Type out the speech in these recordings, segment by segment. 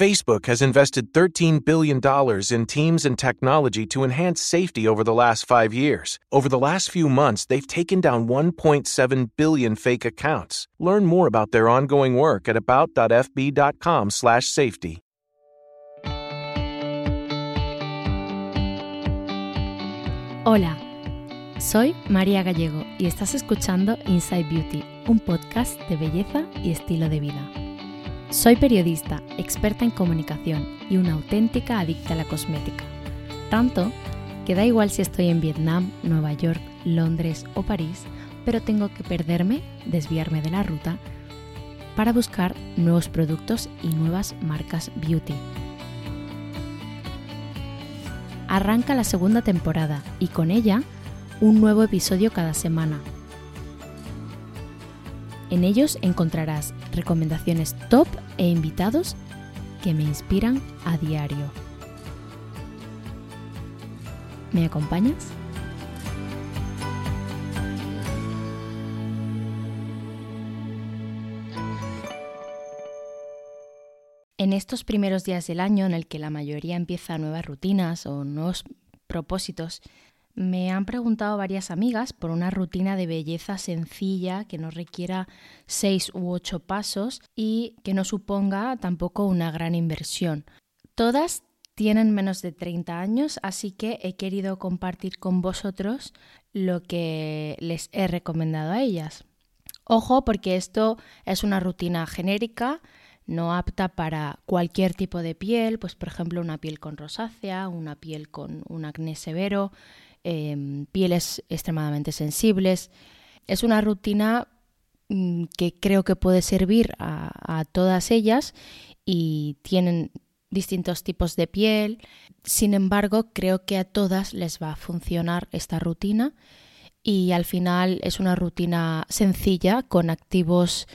Facebook has invested $13 billion in teams and technology to enhance safety over the last five years. Over the last few months, they've taken down 1.7 billion fake accounts. Learn more about their ongoing work at about.fb.com/safety. Hola, soy María Gallego y estás escuchando Inside Beauty, un podcast de belleza y estilo de vida. Soy periodista, experta en comunicación y una auténtica adicta a la cosmética. Tanto que da igual si estoy en Vietnam, Nueva York, Londres o París, pero tengo que perderme, desviarme de la ruta, para buscar nuevos productos y nuevas marcas beauty. Arranca la segunda temporada y con ella un nuevo episodio cada semana. En ellos encontrarás recomendaciones top e invitados que me inspiran a diario. ¿Me acompañas? En estos primeros días del año en el que la mayoría empieza nuevas rutinas o nuevos propósitos, me han preguntado varias amigas por una rutina de belleza sencilla que no requiera seis u ocho pasos y que no suponga tampoco una gran inversión. Todas tienen menos de 30 años, así que he querido compartir con vosotros lo que les he recomendado a ellas. Ojo, porque esto es una rutina genérica, no apta para cualquier tipo de piel, pues por ejemplo una piel con rosácea, una piel con un acné severo, Em, pieles extremadamente sensibles. Es una rutina mm, que creo que puede servir a, todas ellas y tienen distintos tipos de piel. Sin embargo, creo que a todas les va a funcionar esta rutina y al final es una rutina sencilla con activos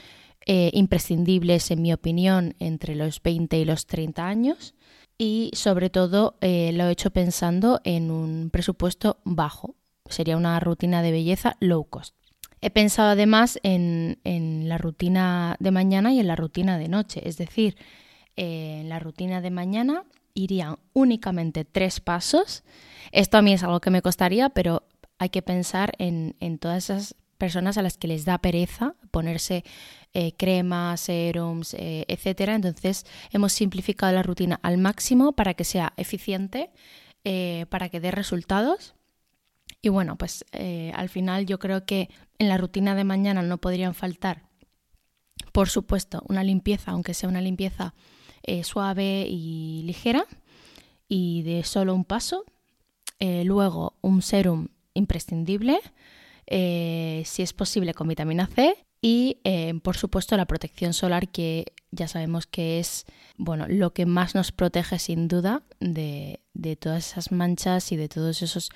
eh, imprescindibles, en mi opinión, entre los 20 y los 30 años y sobre todo eh, lo he hecho pensando en un presupuesto bajo. Sería una rutina de belleza low cost. He pensado además en, la rutina de mañana y en la rutina de noche. Es decir, eh, en la rutina de mañana irían únicamente tres pasos. Esto a mí es algo que me costaría, pero hay que pensar en, en todas esas personas a las que les da pereza ponerse eh, cremas, serums, eh, etcétera. Entonces hemos simplificado la rutina al máximo para que sea eficiente, eh, para que dé resultados. Y bueno, pues al final yo creo que en la rutina de mañana no podrían faltar, por supuesto, una limpieza, aunque sea una limpieza suave y ligera y de solo un paso. luego un serum imprescindible, si es posible con vitamina C y, por supuesto, la protección solar que ya sabemos que es bueno, lo que más nos protege sin duda de, de todas esas manchas y de todos esos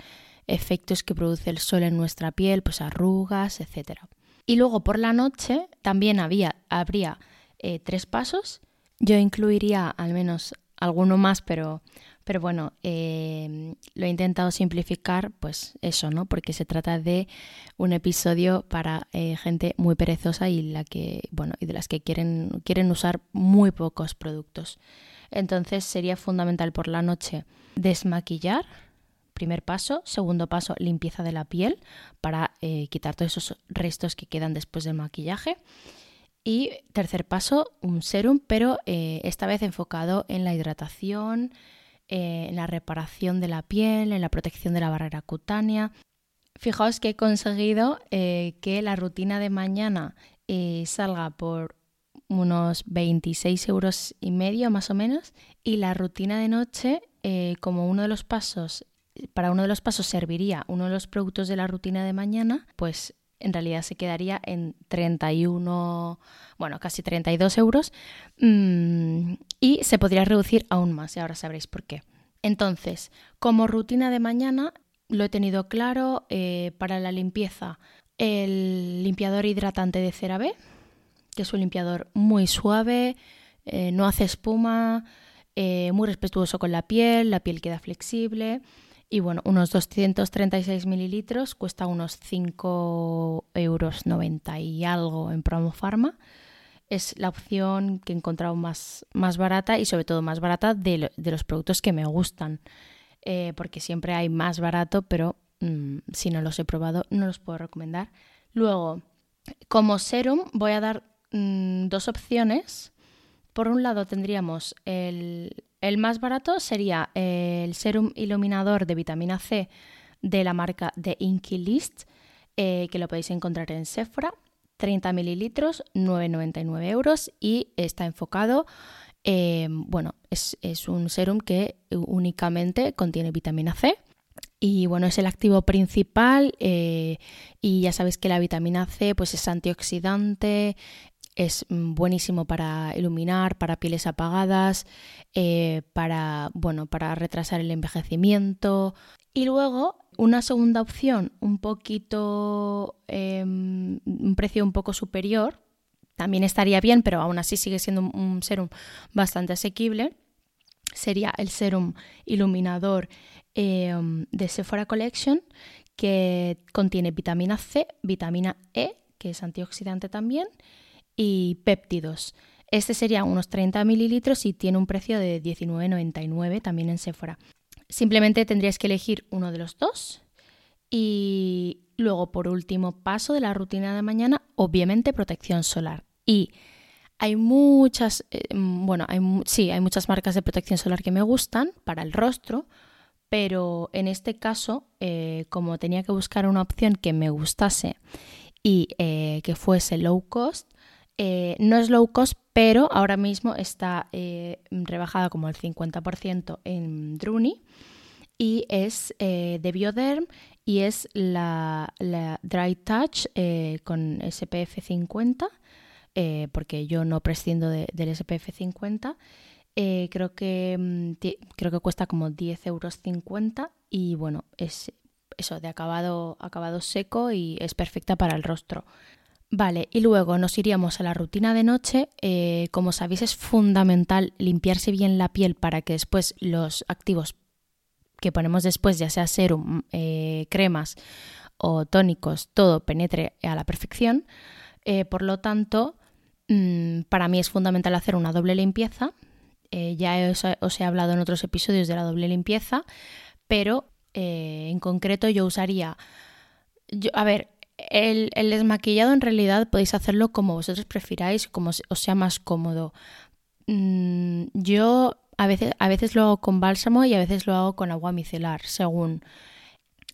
efectos que produce el sol en nuestra piel, pues arrugas, etc. Y luego por la noche también había, habría eh, tres pasos. Yo incluiría al menos alguno más, pero, pero bueno, eh, lo he intentado simplificar, pues eso, ¿no? Porque se trata de un episodio para eh, gente muy perezosa y la que, bueno, y de las que quieren, quieren usar muy pocos productos. Entonces sería fundamental por la noche desmaquillar, primer paso. Segundo paso, limpieza de la piel para quitar todos esos restos que quedan después del maquillaje. Y tercer paso, un serum, pero eh, esta vez enfocado en la hidratación, eh, en la reparación de la piel, en la protección de la barrera cutánea. Fijaos que he conseguido eh, que la rutina de mañana salga por unos 26 euros y medio más o menos y la rutina de noche como uno de los pasos para uno de los pasos serviría uno de los productos de la rutina de mañana pues en realidad se quedaría en 31, bueno, casi 32 euros mm, y se podría reducir aún más y ahora sabréis por qué. Entonces, como rutina de mañana, lo he tenido claro eh, para la limpieza, el limpiador hidratante de CeraVe, que es un limpiador muy suave, eh, no hace espuma, eh, muy respetuoso con la piel, la piel queda flexible y bueno, unos 236 mililitros, cuesta unos 5 euros 90 y algo en Promo Pharma. Es la opción que he encontrado más, más barata y sobre todo más barata de, los productos que me gustan. Eh, porque siempre hay más barato, pero mm, si no los he probado no los puedo recomendar. Luego, como serum voy a dar mm, dos opciones. Por un lado tendríamos el, el más barato sería el serum iluminador de vitamina C de la marca de Inky List, eh, que lo podéis encontrar en Sephora. 30 mililitros, 9,99 euros y está enfocado, eh, bueno, es, un serum que únicamente contiene vitamina C y bueno, es el activo principal eh, y ya sabéis que la vitamina C pues es antioxidante, es buenísimo para iluminar, para pieles apagadas, eh, para, bueno, para retrasar el envejecimiento. Y luego una segunda opción, un poquito, em, un precio un poco superior, también estaría bien, pero aún así sigue siendo un serum bastante asequible, sería el serum iluminador em, de Sephora Collection, que contiene vitamina C, vitamina E, que es antioxidante también, y péptidos. Este sería unos 30 mililitros y tiene un precio de 19,99 también en Sephora. Simplemente tendrías que elegir uno de los dos. Y luego, por último paso de la rutina de mañana, obviamente protección solar. Y hay muchas, eh, bueno, sí, hay muchas marcas de protección solar que me gustan para el rostro, pero en este caso, eh, como tenía que buscar una opción que me gustase y eh, que fuese low cost, eh, no es low cost, pero ahora mismo está eh, rebajada como el 50% en Druni y es eh, de Bioderm y es la, Dry Touch con SPF 50 porque yo no prescindo del SPF 50 creo que mm, creo que cuesta como 10 euros 50 y bueno es eso de acabado acabado seco y es perfecta para el rostro Vale, y luego nos iríamos a la rutina de noche. Eh, como sabéis, es fundamental limpiarse bien la piel para que después los activos que ponemos después, ya sea serum, eh, cremas o tónicos, todo penetre a la perfección. Eh, por lo tanto, mm, para mí es fundamental hacer una doble limpieza. ya os, he hablado en otros episodios de la doble limpieza, pero en concreto yo usaría... Yo, a ver, el, desmaquillado en realidad podéis hacerlo como vosotros prefiráis, como os sea más cómodo. Mm, yo a veces, a veces lo hago con bálsamo y a veces lo hago con agua micelar, según.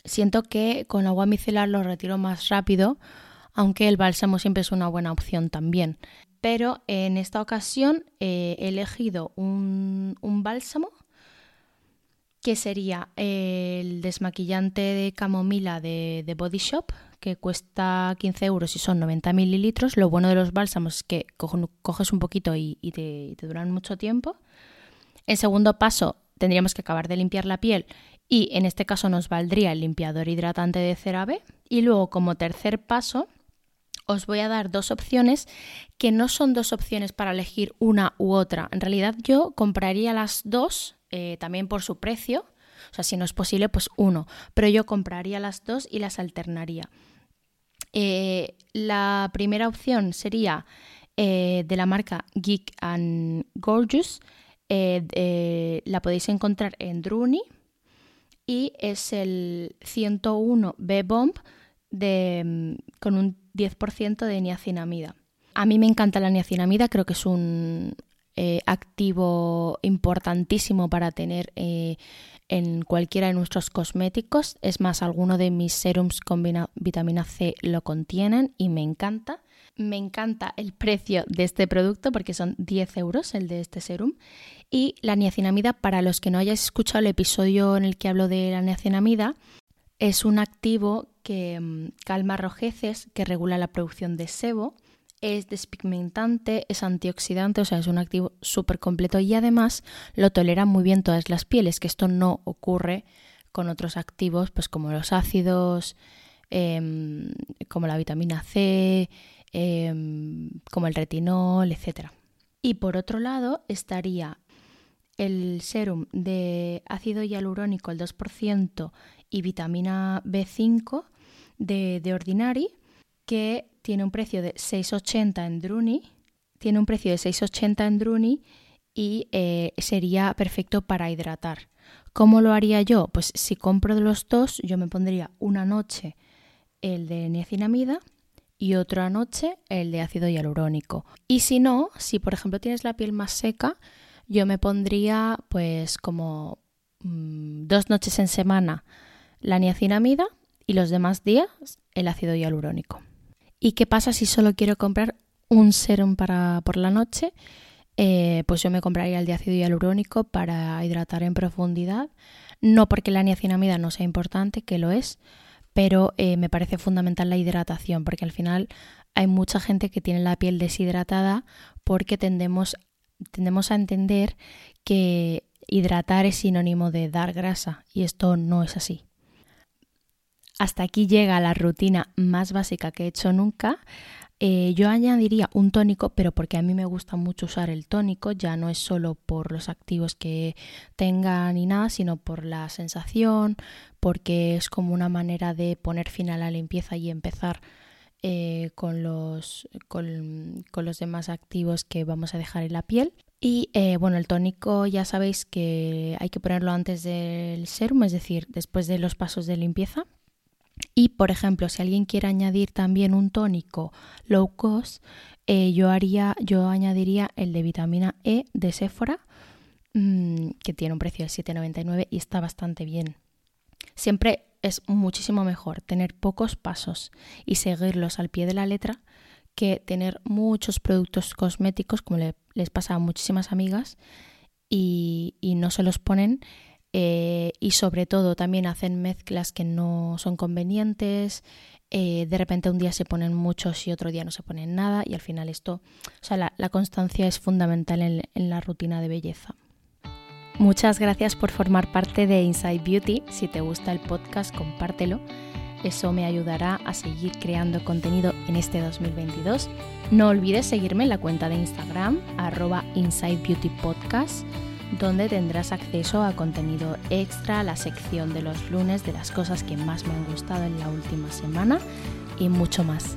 Siento que con agua micelar lo retiro más rápido, aunque el bálsamo siempre es una buena opción también. Pero en esta ocasión he elegido un, un bálsamo que sería el desmaquillante de camomila de, de Body Shop, que cuesta 15 euros y son 90 mililitros. Lo bueno de los bálsamos es que coges un poquito y, te, duran mucho tiempo. En segundo paso, tendríamos que acabar de limpiar la piel y en este caso nos valdría el limpiador hidratante de CeraVe. Y luego, como tercer paso, os voy a dar dos opciones que no son dos opciones para elegir una u otra. En realidad yo compraría las dos eh, también por su precio. O sea, si no es posible, pues uno. Pero yo compraría las dos y las alternaría. Eh, la primera opción sería eh, de la marca Geek and Gorgeous. la podéis encontrar en Druni y es el 101 B-Bomb con un 10% de niacinamida. A mí me encanta la niacinamida, creo que es un eh, activo importantísimo para tener eh, en cualquiera de nuestros cosméticos. Es más, alguno de mis serums con vitamina C lo contienen y me encanta. Me encanta el precio de este producto porque son 10 euros el de este serum. Y la niacinamida, para los que no hayáis escuchado el episodio en el que hablo de la niacinamida, es un activo que mm, calma rojeces, que regula la producción de sebo es despigmentante, es antioxidante, o sea, es un activo súper completo y además lo toleran muy bien todas las pieles, que esto no ocurre con otros activos, pues como los ácidos, em, como la vitamina C, em, como el retinol, etc. Y por otro lado estaría el serum de ácido hialurónico, el 2%, y vitamina B5 de, de Ordinary, que tiene un precio de 6,80 en Druni, tiene un precio de 6,80 en Druni y eh, sería perfecto para hidratar. ¿Cómo lo haría yo? Pues si compro los dos, yo me pondría una noche el de niacinamida y otra noche el de ácido hialurónico. Y si no, si por ejemplo tienes la piel más seca, yo me pondría pues como mm, dos noches en semana la niacinamida y los demás días el ácido hialurónico. ¿Y qué pasa si solo quiero comprar un serum para por la noche? Eh, pues yo me compraría el de ácido hialurónico para hidratar en profundidad. No porque la niacinamida no sea importante, que lo es, pero eh, me parece fundamental la hidratación, porque al final hay mucha gente que tiene la piel deshidratada porque tendemos, tendemos a entender que hidratar es sinónimo de dar grasa y esto no es así. Hasta aquí llega la rutina más básica que he hecho nunca. Eh, yo añadiría un tónico, pero porque a mí me gusta mucho usar el tónico, ya no es solo por los activos que tenga ni nada, sino por la sensación, porque es como una manera de poner fin a la limpieza y empezar eh, con, los, con, los demás activos que vamos a dejar en la piel. Y eh, bueno, el tónico ya sabéis que hay que ponerlo antes del serum, es decir, después de los pasos de limpieza. Y, por ejemplo, si alguien quiere añadir también un tónico low cost, eh, yo, haría, yo añadiría el de vitamina E de Sephora, mm, que tiene un precio de 7,99 y está bastante bien. Siempre es muchísimo mejor tener pocos pasos y seguirlos al pie de la letra que tener muchos productos cosméticos, como les pasa a muchísimas amigas, y, y no se los ponen eh, y sobre todo también hacen mezclas que no son convenientes. Eh, de repente un día se ponen muchos y otro día no se ponen nada y al final esto, o sea, la, constancia es fundamental en, en la rutina de belleza. Muchas gracias por formar parte de Inside Beauty. Si te gusta el podcast, compártelo. Eso me ayudará a seguir creando contenido en este 2022. No olvides seguirme en la cuenta de Instagram, arroba Inside Beauty Podcast donde tendrás acceso a contenido extra, la sección de los lunes de las cosas que más me han gustado en la última semana y mucho más.